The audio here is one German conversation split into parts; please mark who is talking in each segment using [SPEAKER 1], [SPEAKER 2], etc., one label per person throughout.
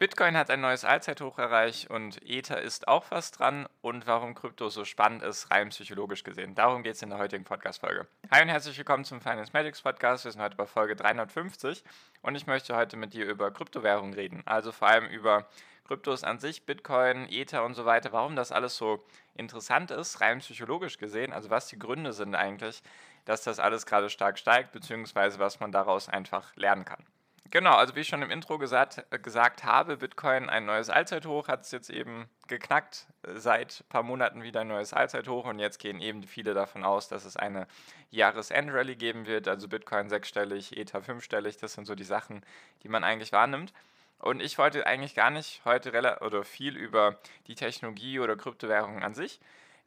[SPEAKER 1] Bitcoin hat ein neues Allzeithoch erreicht und Ether ist auch fast dran. Und warum Krypto so spannend ist, rein psychologisch gesehen. Darum geht es in der heutigen Podcast-Folge. Hi und herzlich willkommen zum Finance Magics Podcast. Wir sind heute bei Folge 350 und ich möchte heute mit dir über Kryptowährungen reden. Also vor allem über Kryptos an sich, Bitcoin, Ether und so weiter. Warum das alles so interessant ist, rein psychologisch gesehen. Also was die Gründe sind eigentlich, dass das alles gerade stark steigt, beziehungsweise was man daraus einfach lernen kann. Genau, also wie ich schon im Intro gesagt, äh, gesagt habe, Bitcoin ein neues Allzeithoch, hat es jetzt eben geknackt, äh, seit ein paar Monaten wieder ein neues Allzeithoch und jetzt gehen eben viele davon aus, dass es eine Jahresendrallye geben wird, also Bitcoin sechsstellig, Ether fünfstellig, das sind so die Sachen, die man eigentlich wahrnimmt. Und ich wollte eigentlich gar nicht heute oder viel über die Technologie oder Kryptowährungen an sich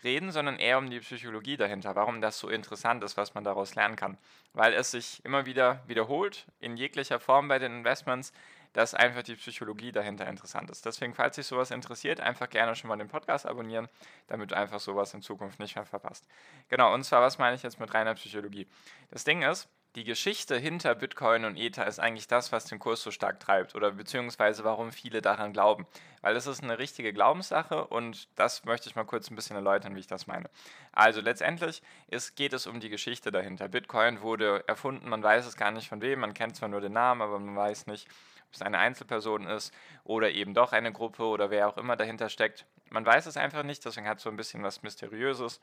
[SPEAKER 1] reden, sondern eher um die Psychologie dahinter, warum das so interessant ist, was man daraus lernen kann. Weil es sich immer wieder wiederholt, in jeglicher Form bei den Investments, dass einfach die Psychologie dahinter interessant ist. Deswegen, falls dich sowas interessiert, einfach gerne schon mal den Podcast abonnieren, damit du einfach sowas in Zukunft nicht mehr verpasst. Genau, und zwar, was meine ich jetzt mit reiner Psychologie? Das Ding ist, die Geschichte hinter Bitcoin und Ether ist eigentlich das, was den Kurs so stark treibt oder beziehungsweise warum viele daran glauben. Weil es ist eine richtige Glaubenssache und das möchte ich mal kurz ein bisschen erläutern, wie ich das meine. Also letztendlich ist, geht es um die Geschichte dahinter. Bitcoin wurde erfunden, man weiß es gar nicht von wem, man kennt zwar nur den Namen, aber man weiß nicht, ob es eine Einzelperson ist oder eben doch eine Gruppe oder wer auch immer dahinter steckt. Man weiß es einfach nicht, deswegen hat es so ein bisschen was Mysteriöses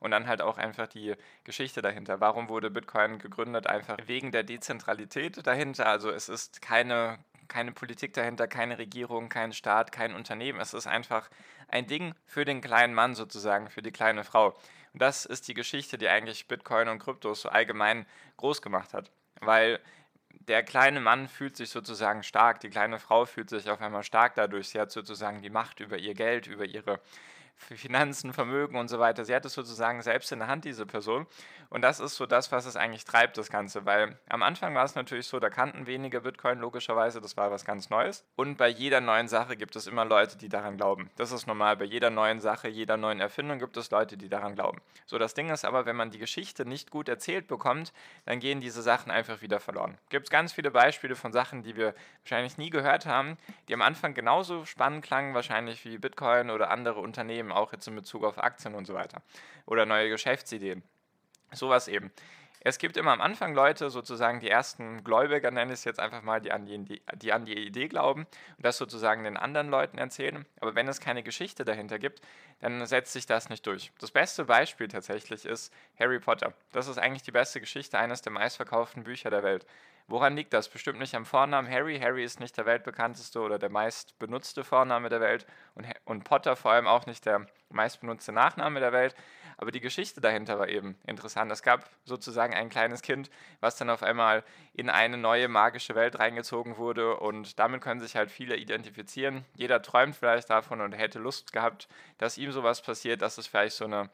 [SPEAKER 1] und dann halt auch einfach die Geschichte dahinter. Warum wurde Bitcoin gegründet? Einfach wegen der Dezentralität dahinter. Also es ist keine, keine Politik dahinter, keine Regierung, kein Staat, kein Unternehmen. Es ist einfach ein Ding für den kleinen Mann sozusagen, für die kleine Frau. Und das ist die Geschichte, die eigentlich Bitcoin und Kryptos so allgemein groß gemacht hat. Weil der kleine Mann fühlt sich sozusagen stark, die kleine Frau fühlt sich auf einmal stark dadurch. Sie hat sozusagen die Macht über ihr Geld, über ihre Finanzen, Vermögen und so weiter. Sie hat es sozusagen selbst in der Hand, diese Person. Und das ist so das, was es eigentlich treibt, das Ganze. Weil am Anfang war es natürlich so, da kannten weniger Bitcoin logischerweise, das war was ganz Neues. Und bei jeder neuen Sache gibt es immer Leute, die daran glauben. Das ist normal. Bei jeder neuen Sache, jeder neuen Erfindung gibt es Leute, die daran glauben. So, das Ding ist aber, wenn man die Geschichte nicht gut erzählt bekommt, dann gehen diese Sachen einfach wieder verloren. Gibt es ganz viele Beispiele von Sachen, die wir wahrscheinlich nie gehört haben, die am Anfang genauso spannend klangen, wahrscheinlich wie Bitcoin oder andere Unternehmen, auch jetzt in Bezug auf Aktien und so weiter. Oder neue Geschäftsideen. Sowas eben. Es gibt immer am Anfang Leute, sozusagen die ersten Gläubiger, nenne ich es jetzt einfach mal, die an die, die an die Idee glauben und das sozusagen den anderen Leuten erzählen. Aber wenn es keine Geschichte dahinter gibt, dann setzt sich das nicht durch. Das beste Beispiel tatsächlich ist Harry Potter. Das ist eigentlich die beste Geschichte eines der meistverkauften Bücher der Welt. Woran liegt das? Bestimmt nicht am Vornamen Harry. Harry ist nicht der weltbekannteste oder der meistbenutzte Vorname der Welt und, und Potter vor allem auch nicht der meistbenutzte Nachname der Welt. Aber die Geschichte dahinter war eben interessant. Es gab sozusagen ein kleines Kind, was dann auf einmal in eine neue magische Welt reingezogen wurde und damit können sich halt viele identifizieren. Jeder träumt vielleicht davon und hätte Lust gehabt, dass ihm sowas passiert, dass es vielleicht so eine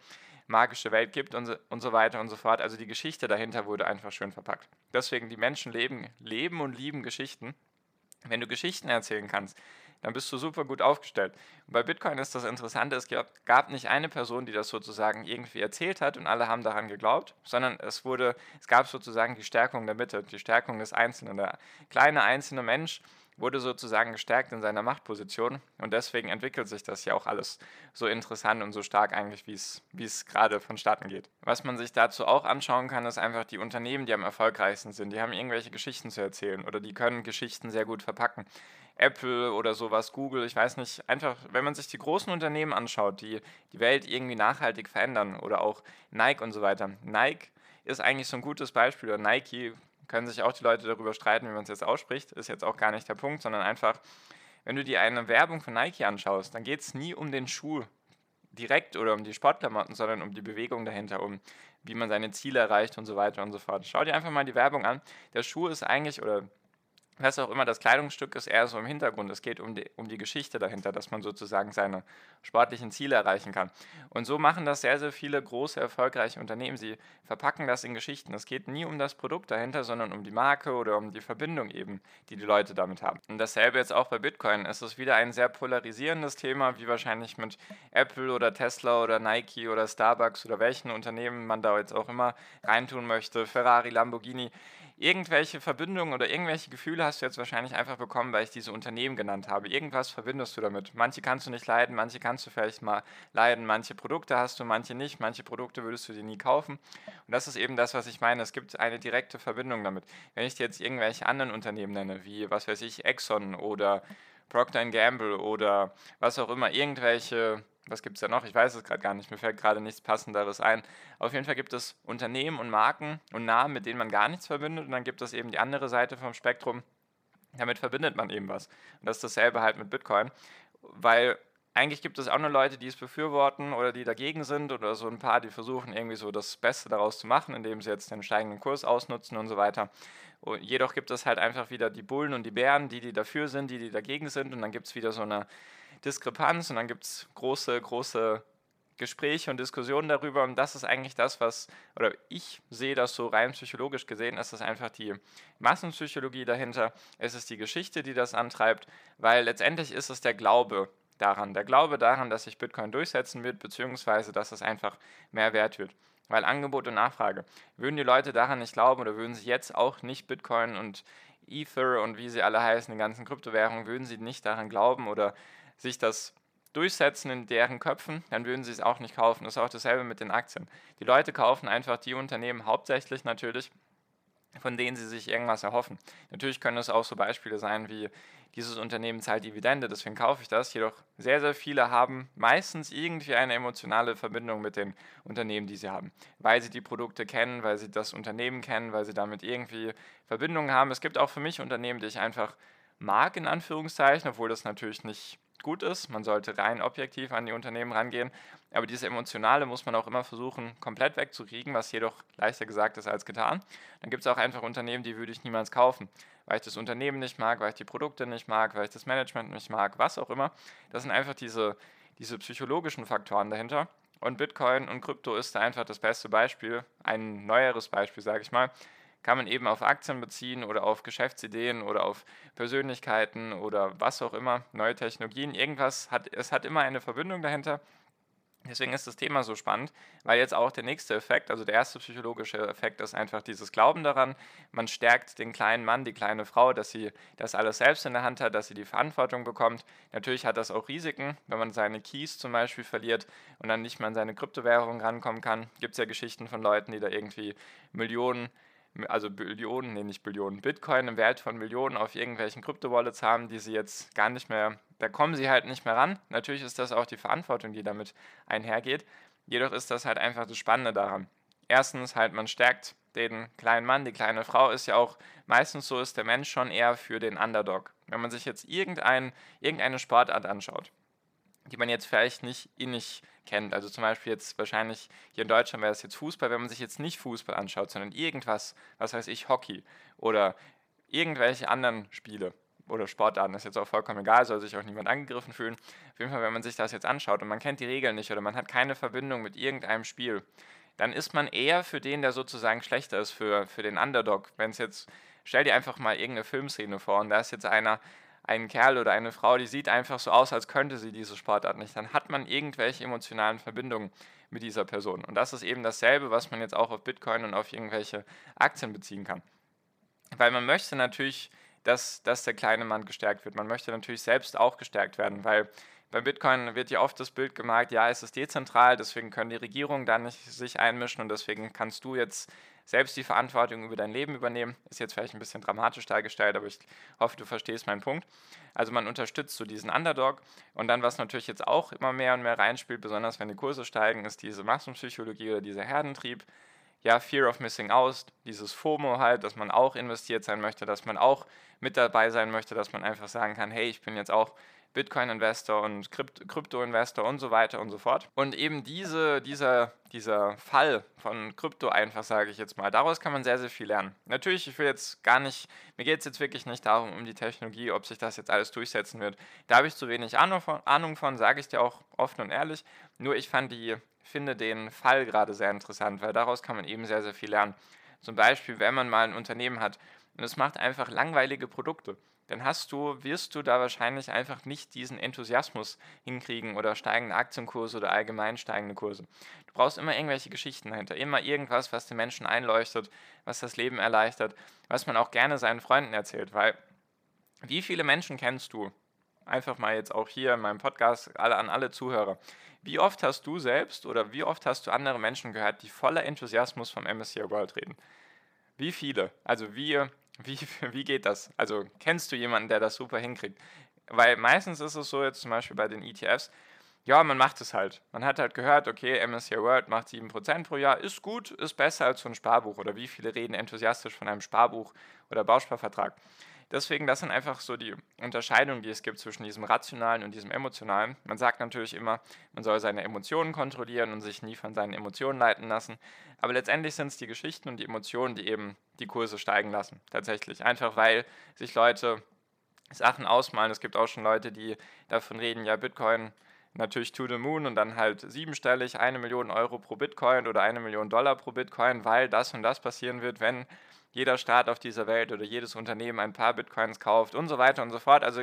[SPEAKER 1] magische Welt gibt und so, und so weiter und so fort. Also die Geschichte dahinter wurde einfach schön verpackt. Deswegen, die Menschen leben, leben und lieben Geschichten. Wenn du Geschichten erzählen kannst, dann bist du super gut aufgestellt. Und bei Bitcoin ist das Interessante, es gab nicht eine Person, die das sozusagen irgendwie erzählt hat und alle haben daran geglaubt, sondern es wurde, es gab sozusagen die Stärkung der Mitte, die Stärkung des Einzelnen. Der kleine einzelne Mensch wurde sozusagen gestärkt in seiner Machtposition und deswegen entwickelt sich das ja auch alles so interessant und so stark eigentlich, wie es, gerade vonstatten geht. Was man sich dazu auch anschauen kann, ist einfach die Unternehmen, die am erfolgreichsten sind. Die haben irgendwelche Geschichten zu erzählen oder die können Geschichten sehr gut verpacken. Apple oder sowas, Google, ich weiß nicht, einfach, wenn man sich die großen Unternehmen anschaut, die die Welt irgendwie nachhaltig verändern oder auch Nike und so weiter. Nike ist eigentlich so ein gutes Beispiel oder Nike, können sich auch die Leute darüber streiten, wie man es jetzt ausspricht, ist jetzt auch gar nicht der Punkt, sondern einfach, wenn du dir eine Werbung von Nike anschaust, dann geht es nie um den Schuh direkt oder um die Sportklamotten, sondern um die Bewegung dahinter, um wie man seine Ziele erreicht und so weiter und so fort. Schau dir einfach mal die Werbung an. Der Schuh ist eigentlich, oder was auch immer das Kleidungsstück ist, eher so im Hintergrund. Es geht um die, um die Geschichte dahinter, dass man sozusagen seine sportlichen Ziele erreichen kann. Und so machen das sehr, sehr viele große, erfolgreiche Unternehmen. Sie verpacken das in Geschichten. Es geht nie um das Produkt dahinter, sondern um die Marke oder um die Verbindung eben, die die Leute damit haben. Und dasselbe jetzt auch bei Bitcoin. Es ist wieder ein sehr polarisierendes Thema, wie wahrscheinlich mit Apple oder Tesla oder Nike oder Starbucks oder welchen Unternehmen man da jetzt auch immer reintun möchte. Ferrari, Lamborghini irgendwelche Verbindungen oder irgendwelche Gefühle hast du jetzt wahrscheinlich einfach bekommen, weil ich diese Unternehmen genannt habe. Irgendwas verbindest du damit. Manche kannst du nicht leiden, manche kannst du vielleicht mal leiden, manche Produkte hast du, manche nicht, manche Produkte würdest du dir nie kaufen. Und das ist eben das, was ich meine. Es gibt eine direkte Verbindung damit. Wenn ich dir jetzt irgendwelche anderen Unternehmen nenne, wie was weiß ich, Exxon oder Procter Gamble oder was auch immer, irgendwelche was gibt es da noch? Ich weiß es gerade gar nicht. Mir fällt gerade nichts Passenderes ein. Auf jeden Fall gibt es Unternehmen und Marken und Namen, mit denen man gar nichts verbindet. Und dann gibt es eben die andere Seite vom Spektrum. Damit verbindet man eben was. Und das ist dasselbe halt mit Bitcoin. Weil eigentlich gibt es auch nur Leute, die es befürworten oder die dagegen sind oder so ein paar, die versuchen irgendwie so das Beste daraus zu machen, indem sie jetzt den steigenden Kurs ausnutzen und so weiter. Und jedoch gibt es halt einfach wieder die Bullen und die Bären, die, die dafür sind, die, die dagegen sind. Und dann gibt es wieder so eine Diskrepanz und dann gibt es große, große Gespräche und Diskussionen darüber. Und das ist eigentlich das, was, oder ich sehe das so rein psychologisch gesehen, ist es einfach die Massenpsychologie dahinter. Es ist die Geschichte, die das antreibt, weil letztendlich ist es der Glaube daran, der Glaube daran, dass sich Bitcoin durchsetzen wird, beziehungsweise dass es einfach mehr wert wird. Weil Angebot und Nachfrage. Würden die Leute daran nicht glauben oder würden sie jetzt auch nicht Bitcoin und Ether und wie sie alle heißen, die ganzen Kryptowährungen, würden sie nicht daran glauben oder sich das durchsetzen in deren Köpfen, dann würden sie es auch nicht kaufen. Das ist auch dasselbe mit den Aktien. Die Leute kaufen einfach die Unternehmen hauptsächlich natürlich, von denen sie sich irgendwas erhoffen. Natürlich können es auch so Beispiele sein wie dieses Unternehmen zahlt Dividende, deswegen kaufe ich das. Jedoch sehr, sehr viele haben meistens irgendwie eine emotionale Verbindung mit den Unternehmen, die sie haben, weil sie die Produkte kennen, weil sie das Unternehmen kennen, weil sie damit irgendwie Verbindungen haben. Es gibt auch für mich Unternehmen, die ich einfach mag, in Anführungszeichen, obwohl das natürlich nicht gut ist. Man sollte rein objektiv an die Unternehmen rangehen. Aber dieses Emotionale muss man auch immer versuchen, komplett wegzukriegen, was jedoch leichter gesagt ist als getan. Dann gibt es auch einfach Unternehmen, die würde ich niemals kaufen, weil ich das Unternehmen nicht mag, weil ich die Produkte nicht mag, weil ich das Management nicht mag, was auch immer. Das sind einfach diese, diese psychologischen Faktoren dahinter. Und Bitcoin und Krypto ist da einfach das beste Beispiel, ein neueres Beispiel, sage ich mal, kann man eben auf Aktien beziehen oder auf Geschäftsideen oder auf Persönlichkeiten oder was auch immer, neue Technologien, irgendwas hat, es hat immer eine Verbindung dahinter. Deswegen ist das Thema so spannend, weil jetzt auch der nächste Effekt, also der erste psychologische Effekt ist einfach dieses Glauben daran. Man stärkt den kleinen Mann, die kleine Frau, dass sie das alles selbst in der Hand hat, dass sie die Verantwortung bekommt. Natürlich hat das auch Risiken, wenn man seine Keys zum Beispiel verliert und dann nicht mehr an seine Kryptowährung rankommen kann. Gibt es ja Geschichten von Leuten, die da irgendwie Millionen also Billionen, nee, nicht Billionen, Bitcoin im Wert von Millionen auf irgendwelchen Kryptowallets haben, die sie jetzt gar nicht mehr, da kommen sie halt nicht mehr ran. Natürlich ist das auch die Verantwortung, die damit einhergeht. Jedoch ist das halt einfach das Spannende daran. Erstens halt, man stärkt den kleinen Mann, die kleine Frau ist ja auch meistens so, ist der Mensch schon eher für den Underdog. Wenn man sich jetzt irgendein, irgendeine Sportart anschaut, die man jetzt vielleicht nicht innig kennt. Also zum Beispiel jetzt wahrscheinlich hier in Deutschland wäre es jetzt Fußball, wenn man sich jetzt nicht Fußball anschaut, sondern irgendwas, was weiß ich, Hockey oder irgendwelche anderen Spiele oder Sportarten, ist jetzt auch vollkommen egal, soll sich auch niemand angegriffen fühlen. Auf jeden Fall, wenn man sich das jetzt anschaut und man kennt die Regeln nicht oder man hat keine Verbindung mit irgendeinem Spiel, dann ist man eher für den, der sozusagen schlechter ist, für, für den Underdog. Wenn es jetzt, stell dir einfach mal irgendeine Filmszene vor und da ist jetzt einer, ein Kerl oder eine Frau, die sieht einfach so aus, als könnte sie diese Sportart nicht, dann hat man irgendwelche emotionalen Verbindungen mit dieser Person. Und das ist eben dasselbe, was man jetzt auch auf Bitcoin und auf irgendwelche Aktien beziehen kann. Weil man möchte natürlich, dass, dass der kleine Mann gestärkt wird. Man möchte natürlich selbst auch gestärkt werden, weil bei Bitcoin wird ja oft das Bild gemalt, ja, es ist dezentral, deswegen können die Regierungen da nicht sich einmischen und deswegen kannst du jetzt selbst die Verantwortung über dein Leben übernehmen. Ist jetzt vielleicht ein bisschen dramatisch dargestellt, aber ich hoffe, du verstehst meinen Punkt. Also man unterstützt so diesen Underdog und dann, was natürlich jetzt auch immer mehr und mehr reinspielt, besonders wenn die Kurse steigen, ist diese Massenpsychologie oder dieser Herdentrieb. Ja, Fear of Missing Out, dieses FOMO halt, dass man auch investiert sein möchte, dass man auch mit dabei sein möchte, dass man einfach sagen kann, hey, ich bin jetzt auch Bitcoin-Investor und Krypto-Investor und so weiter und so fort. Und eben diese, dieser, dieser Fall von Krypto einfach, sage ich jetzt mal, daraus kann man sehr, sehr viel lernen. Natürlich, ich will jetzt gar nicht, mir geht es jetzt wirklich nicht darum, um die Technologie, ob sich das jetzt alles durchsetzen wird. Da habe ich zu wenig Ahnung von, Ahnung von sage ich dir auch offen und ehrlich. Nur ich fand die, finde den Fall gerade sehr interessant, weil daraus kann man eben sehr, sehr viel lernen. Zum Beispiel, wenn man mal ein Unternehmen hat und es macht einfach langweilige Produkte dann hast du, wirst du da wahrscheinlich einfach nicht diesen Enthusiasmus hinkriegen oder steigende Aktienkurse oder allgemein steigende Kurse. Du brauchst immer irgendwelche Geschichten dahinter, immer irgendwas, was den Menschen einleuchtet, was das Leben erleichtert, was man auch gerne seinen Freunden erzählt, weil wie viele Menschen kennst du? Einfach mal jetzt auch hier in meinem Podcast alle, an alle Zuhörer. Wie oft hast du selbst oder wie oft hast du andere Menschen gehört, die voller Enthusiasmus vom MSCI World reden? Wie viele? Also wie wie, wie geht das? Also kennst du jemanden, der das super hinkriegt? Weil meistens ist es so, jetzt zum Beispiel bei den ETFs, ja, man macht es halt. Man hat halt gehört, okay, MSCI World macht 7% pro Jahr, ist gut, ist besser als so ein Sparbuch. Oder wie viele reden enthusiastisch von einem Sparbuch oder Bausparvertrag? Deswegen, das sind einfach so die Unterscheidungen, die es gibt zwischen diesem rationalen und diesem emotionalen. Man sagt natürlich immer, man soll seine Emotionen kontrollieren und sich nie von seinen Emotionen leiten lassen. Aber letztendlich sind es die Geschichten und die Emotionen, die eben die Kurse steigen lassen. Tatsächlich. Einfach weil sich Leute Sachen ausmalen. Es gibt auch schon Leute, die davon reden, ja, Bitcoin natürlich to the moon und dann halt siebenstellig, eine Million Euro pro Bitcoin oder eine Million Dollar pro Bitcoin, weil das und das passieren wird, wenn jeder Staat auf dieser Welt oder jedes Unternehmen ein paar Bitcoins kauft und so weiter und so fort. Also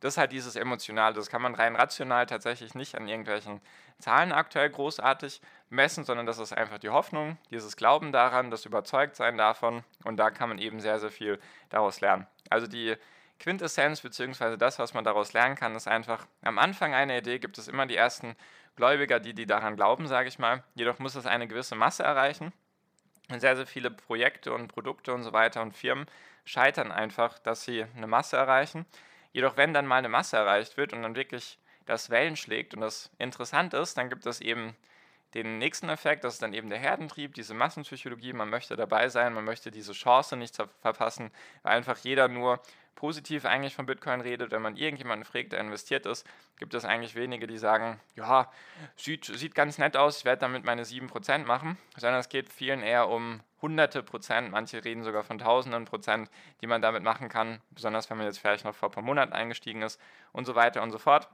[SPEAKER 1] das ist halt dieses Emotionale. Das kann man rein rational tatsächlich nicht an irgendwelchen Zahlen aktuell großartig messen, sondern das ist einfach die Hoffnung, dieses Glauben daran, das Überzeugtsein davon und da kann man eben sehr, sehr viel daraus lernen. Also die Quintessenz beziehungsweise das, was man daraus lernen kann, ist einfach, am Anfang einer Idee gibt es immer die ersten Gläubiger, die, die daran glauben, sage ich mal. Jedoch muss es eine gewisse Masse erreichen sehr, sehr viele Projekte und Produkte und so weiter und Firmen scheitern einfach, dass sie eine Masse erreichen. Jedoch, wenn dann mal eine Masse erreicht wird und dann wirklich das Wellen schlägt und das interessant ist, dann gibt es eben den nächsten Effekt, das ist dann eben der Herdentrieb, diese Massenpsychologie, man möchte dabei sein, man möchte diese Chance nicht verpassen, weil einfach jeder nur positiv eigentlich von Bitcoin redet. Wenn man irgendjemanden fragt, der investiert ist, gibt es eigentlich wenige, die sagen, ja, sieht, sieht ganz nett aus, ich werde damit meine 7% machen, sondern es geht vielen eher um hunderte Prozent, manche reden sogar von tausenden Prozent, die man damit machen kann, besonders wenn man jetzt vielleicht noch vor ein paar Monaten eingestiegen ist und so weiter und so fort.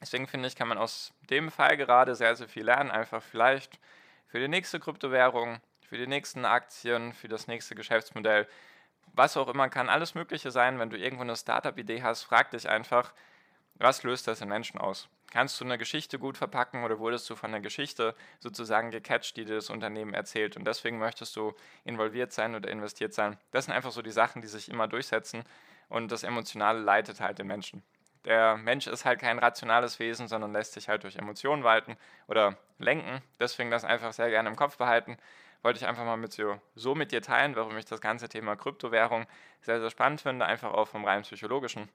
[SPEAKER 1] Deswegen finde ich, kann man aus dem Fall gerade sehr, sehr viel lernen, einfach vielleicht für die nächste Kryptowährung, für die nächsten Aktien, für das nächste Geschäftsmodell was auch immer, kann alles Mögliche sein. Wenn du irgendwo eine Startup-Idee hast, frag dich einfach, was löst das in Menschen aus? Kannst du eine Geschichte gut verpacken oder wurdest du von der Geschichte sozusagen gecatcht, die dir das Unternehmen erzählt und deswegen möchtest du involviert sein oder investiert sein? Das sind einfach so die Sachen, die sich immer durchsetzen und das Emotionale leitet halt den Menschen. Der Mensch ist halt kein rationales Wesen, sondern lässt sich halt durch Emotionen walten oder lenken. Deswegen das einfach sehr gerne im Kopf behalten wollte ich einfach mal mit so, so mit dir teilen, warum ich das ganze Thema Kryptowährung sehr, sehr spannend finde, einfach auch vom rein psychologischen.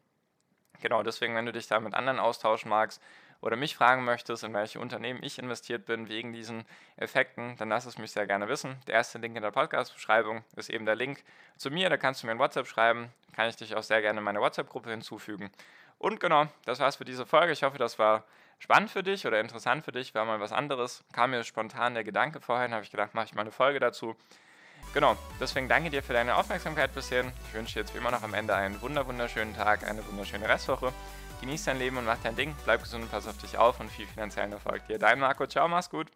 [SPEAKER 1] Genau, deswegen, wenn du dich da mit anderen austauschen magst oder mich fragen möchtest, in welche Unternehmen ich investiert bin wegen diesen Effekten, dann lass es mich sehr gerne wissen. Der erste Link in der Podcast-Beschreibung ist eben der Link zu mir. Da kannst du mir ein WhatsApp schreiben. Kann ich dich auch sehr gerne in meine WhatsApp-Gruppe hinzufügen. Und genau, das war's für diese Folge. Ich hoffe, das war spannend für dich oder interessant für dich, war mal was anderes. Kam mir spontan der Gedanke vorhin, habe ich gedacht, mache ich mal eine Folge dazu. Genau, deswegen danke dir für deine Aufmerksamkeit bisher. Ich wünsche dir jetzt wie immer noch am Ende einen wunderschönen Tag, eine wunderschöne Restwoche. Genieß dein Leben und mach dein Ding. Bleib gesund und pass auf dich auf und viel finanziellen Erfolg dir. Dein Marco, ciao, mach's gut.